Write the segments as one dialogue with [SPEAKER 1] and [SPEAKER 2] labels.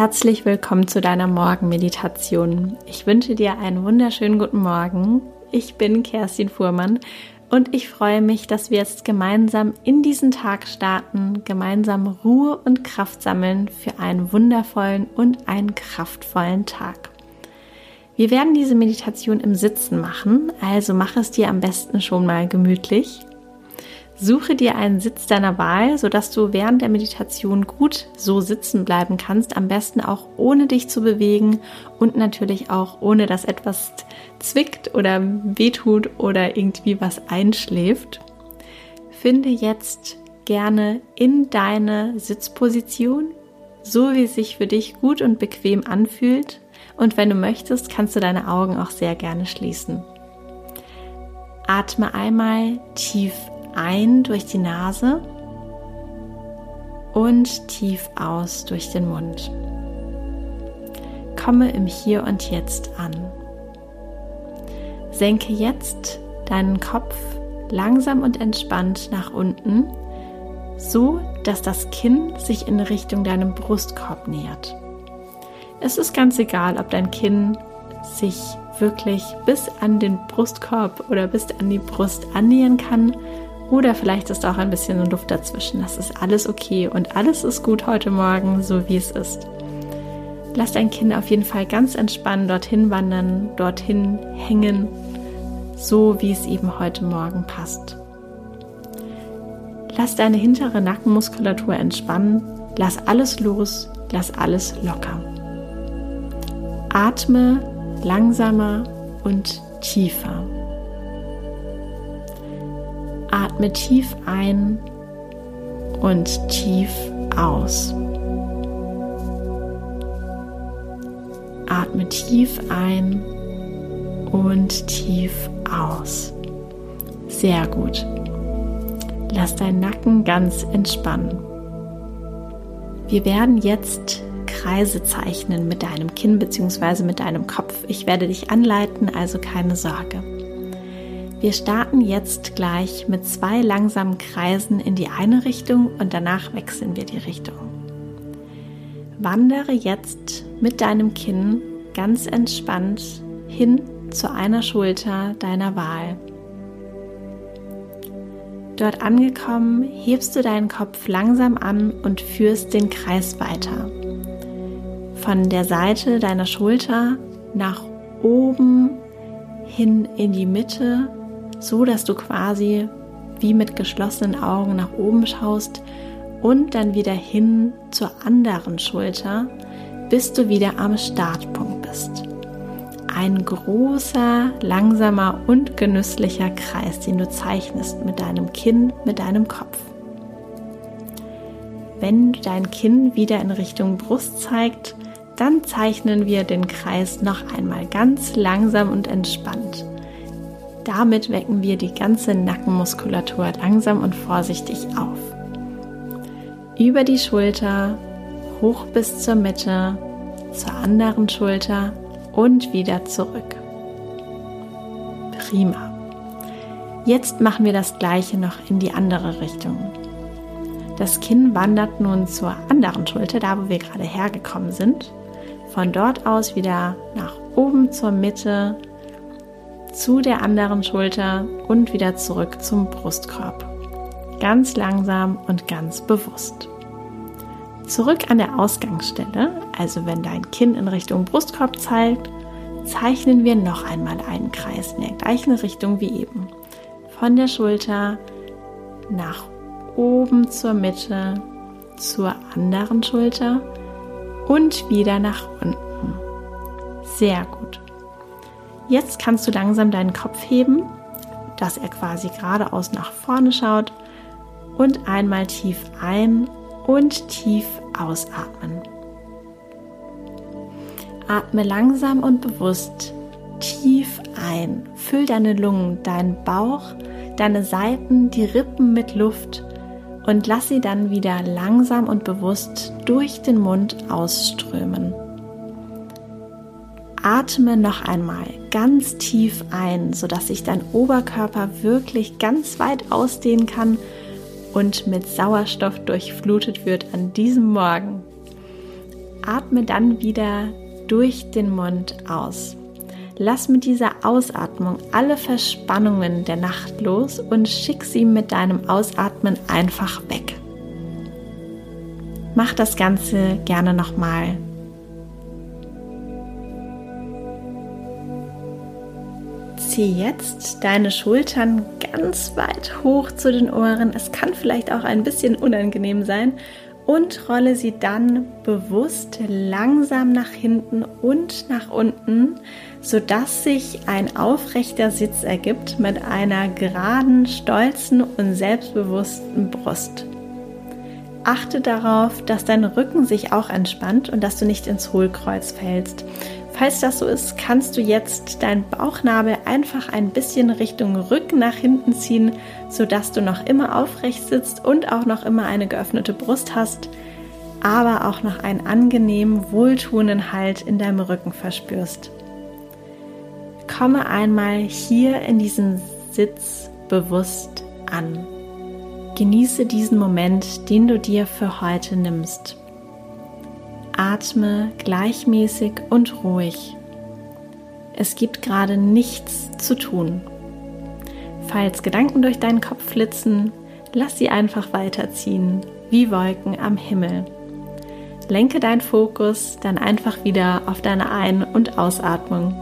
[SPEAKER 1] herzlich willkommen zu deiner Morgenmeditation. Ich wünsche dir einen wunderschönen guten Morgen. Ich bin Kerstin Fuhrmann und ich freue mich, dass wir jetzt gemeinsam in diesen Tag starten, gemeinsam Ruhe und Kraft sammeln für einen wundervollen und einen kraftvollen Tag. Wir werden diese Meditation im Sitzen machen, also mach es dir am besten schon mal gemütlich. Suche dir einen Sitz deiner Wahl, sodass du während der Meditation gut so sitzen bleiben kannst, am besten auch ohne dich zu bewegen und natürlich auch ohne dass etwas zwickt oder wehtut oder irgendwie was einschläft. Finde jetzt gerne in deine Sitzposition, so wie es sich für dich gut und bequem anfühlt. Und wenn du möchtest, kannst du deine Augen auch sehr gerne schließen. Atme einmal tief ein durch die Nase und tief aus durch den Mund. Komme im Hier und Jetzt an. Senke jetzt deinen Kopf langsam und entspannt nach unten, so dass das Kinn sich in Richtung deinem Brustkorb nähert. Es ist ganz egal, ob dein Kinn sich wirklich bis an den Brustkorb oder bis an die Brust annähern kann oder vielleicht ist auch ein bisschen Luft dazwischen. Das ist alles okay und alles ist gut heute Morgen, so wie es ist. Lass dein Kind auf jeden Fall ganz entspannt dorthin wandern, dorthin hängen, so wie es eben heute Morgen passt. Lass deine hintere Nackenmuskulatur entspannen, lass alles los, lass alles locker. Atme langsamer und tiefer. Atme tief ein und tief aus. Atme tief ein und tief aus. Sehr gut. Lass deinen Nacken ganz entspannen. Wir werden jetzt Kreise zeichnen mit deinem Kinn bzw. mit deinem Kopf. Ich werde dich anleiten, also keine Sorge. Wir starten jetzt gleich mit zwei langsamen Kreisen in die eine Richtung und danach wechseln wir die Richtung. Wandere jetzt mit deinem Kinn ganz entspannt hin zu einer Schulter deiner Wahl. Dort angekommen, hebst du deinen Kopf langsam an und führst den Kreis weiter. Von der Seite deiner Schulter nach oben hin in die Mitte so dass du quasi wie mit geschlossenen Augen nach oben schaust und dann wieder hin zur anderen Schulter, bis du wieder am Startpunkt bist. Ein großer, langsamer und genüsslicher Kreis, den du zeichnest mit deinem Kinn, mit deinem Kopf. Wenn dein Kinn wieder in Richtung Brust zeigt, dann zeichnen wir den Kreis noch einmal ganz langsam und entspannt. Damit wecken wir die ganze Nackenmuskulatur langsam und vorsichtig auf. Über die Schulter, hoch bis zur Mitte, zur anderen Schulter und wieder zurück. Prima. Jetzt machen wir das gleiche noch in die andere Richtung. Das Kinn wandert nun zur anderen Schulter, da wo wir gerade hergekommen sind. Von dort aus wieder nach oben zur Mitte, zu der anderen Schulter und wieder zurück zum Brustkorb. Ganz langsam und ganz bewusst. Zurück an der Ausgangsstelle, also wenn dein Kinn in Richtung Brustkorb zeigt, zeichnen wir noch einmal einen Kreis in der gleichen Richtung wie eben. Von der Schulter nach oben zur Mitte, zur anderen Schulter und wieder nach unten. Sehr gut. Jetzt kannst du langsam deinen Kopf heben, dass er quasi geradeaus nach vorne schaut und einmal tief ein und tief ausatmen. Atme langsam und bewusst tief ein. Füll deine Lungen, deinen Bauch, deine Seiten, die Rippen mit Luft und lass sie dann wieder langsam und bewusst durch den Mund ausströmen. Atme noch einmal ganz tief ein, sodass sich dein Oberkörper wirklich ganz weit ausdehnen kann und mit Sauerstoff durchflutet wird an diesem Morgen. atme dann wieder durch den Mund aus. Lass mit dieser Ausatmung alle Verspannungen der Nacht los und schick sie mit deinem Ausatmen einfach weg. Mach das Ganze gerne nochmal. Zieh jetzt deine Schultern ganz weit hoch zu den Ohren. Es kann vielleicht auch ein bisschen unangenehm sein und rolle sie dann bewusst langsam nach hinten und nach unten, sodass sich ein aufrechter Sitz ergibt mit einer geraden, stolzen und selbstbewussten Brust. Achte darauf, dass dein Rücken sich auch entspannt und dass du nicht ins Hohlkreuz fällst. Falls das so ist, kannst du jetzt deinen Bauchnabel einfach ein bisschen Richtung Rücken nach hinten ziehen, sodass du noch immer aufrecht sitzt und auch noch immer eine geöffnete Brust hast, aber auch noch einen angenehmen, wohltuenden Halt in deinem Rücken verspürst. Komme einmal hier in diesen Sitz bewusst an. Genieße diesen Moment, den du dir für heute nimmst. Atme gleichmäßig und ruhig. Es gibt gerade nichts zu tun. Falls Gedanken durch deinen Kopf flitzen, lass sie einfach weiterziehen, wie Wolken am Himmel. Lenke deinen Fokus dann einfach wieder auf deine Ein- und Ausatmung.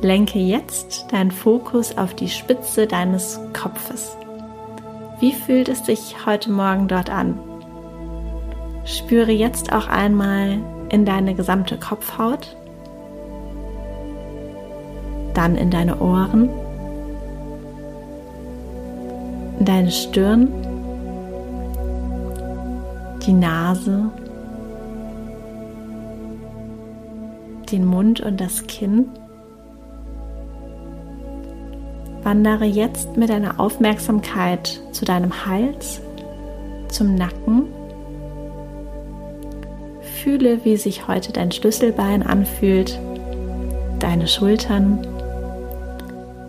[SPEAKER 1] Lenke jetzt deinen Fokus auf die Spitze deines Kopfes. Wie fühlt es sich heute Morgen dort an? Spüre jetzt auch einmal in deine gesamte Kopfhaut, dann in deine Ohren, in deine Stirn, die Nase, den Mund und das Kinn. Wandere jetzt mit deiner Aufmerksamkeit zu deinem Hals, zum Nacken Fühle, wie sich heute dein Schlüsselbein anfühlt, deine Schultern,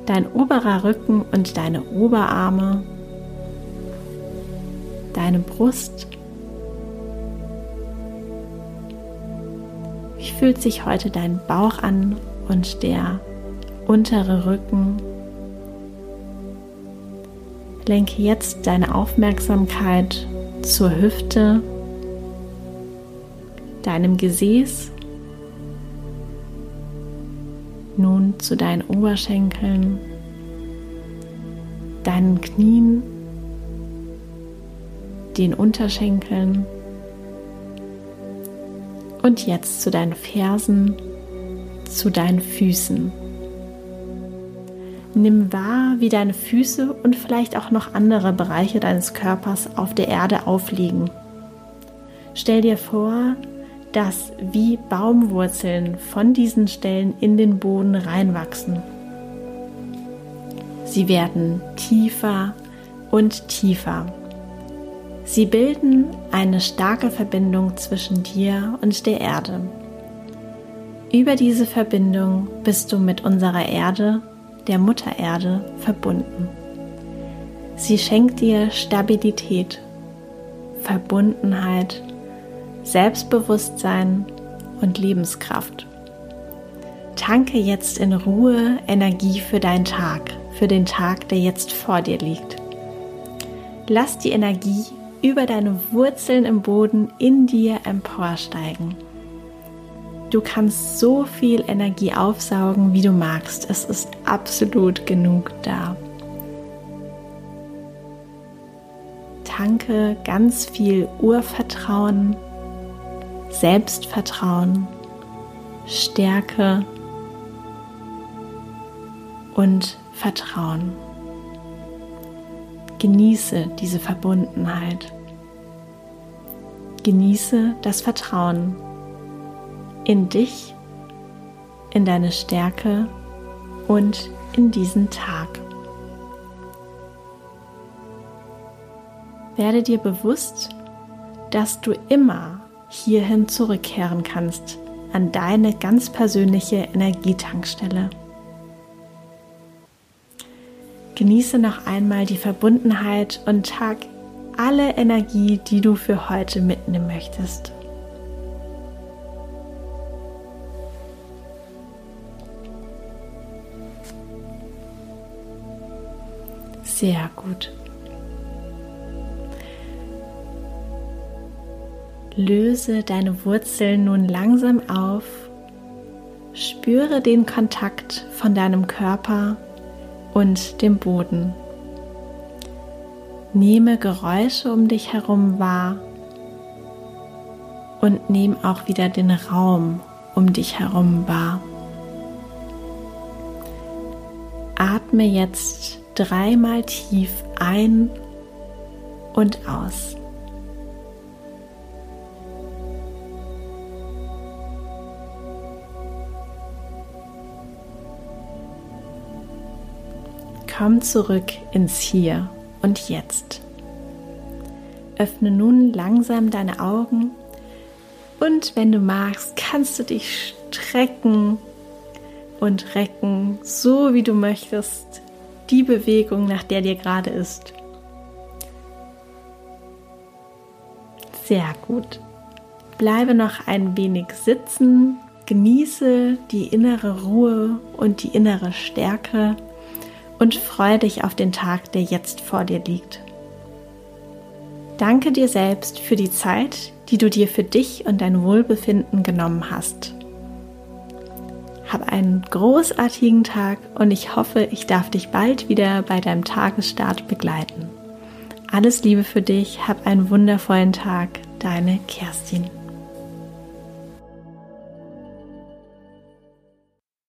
[SPEAKER 1] dein oberer Rücken und deine Oberarme, deine Brust. Wie fühlt sich heute dein Bauch an und der untere Rücken? Lenke jetzt deine Aufmerksamkeit zur Hüfte deinem Gesäß, nun zu deinen Oberschenkeln, deinen Knien, den Unterschenkeln und jetzt zu deinen Fersen, zu deinen Füßen. Nimm wahr, wie deine Füße und vielleicht auch noch andere Bereiche deines Körpers auf der Erde aufliegen. Stell dir vor, dass wie Baumwurzeln von diesen Stellen in den Boden reinwachsen. Sie werden tiefer und tiefer. Sie bilden eine starke Verbindung zwischen dir und der Erde. Über diese Verbindung bist du mit unserer Erde, der Mutter Erde, verbunden. Sie schenkt dir Stabilität, Verbundenheit Selbstbewusstsein und Lebenskraft. Tanke jetzt in Ruhe Energie für deinen Tag, für den Tag, der jetzt vor dir liegt. Lass die Energie über deine Wurzeln im Boden in dir emporsteigen. Du kannst so viel Energie aufsaugen, wie du magst. Es ist absolut genug da. Tanke ganz viel Urvertrauen Selbstvertrauen, Stärke und Vertrauen. Genieße diese Verbundenheit. Genieße das Vertrauen in dich, in deine Stärke und in diesen Tag. Werde dir bewusst, dass du immer hierhin zurückkehren kannst, an deine ganz persönliche Energietankstelle. Genieße noch einmal die Verbundenheit und tag alle Energie, die du für heute mitnehmen möchtest. Sehr gut. Löse deine Wurzeln nun langsam auf. Spüre den Kontakt von deinem Körper und dem Boden. Nehme Geräusche um dich herum wahr und nimm auch wieder den Raum um dich herum wahr. Atme jetzt dreimal tief ein und aus. Komm zurück ins Hier und Jetzt. Öffne nun langsam deine Augen und wenn du magst, kannst du dich strecken und recken, so wie du möchtest, die Bewegung, nach der dir gerade ist. Sehr gut. Bleibe noch ein wenig sitzen, genieße die innere Ruhe und die innere Stärke und freue dich auf den Tag, der jetzt vor dir liegt. Danke dir selbst für die Zeit, die du dir für dich und dein Wohlbefinden genommen hast. Hab einen großartigen Tag und ich hoffe, ich darf dich bald wieder bei deinem Tagesstart begleiten. Alles Liebe für dich, hab einen wundervollen Tag, deine Kerstin.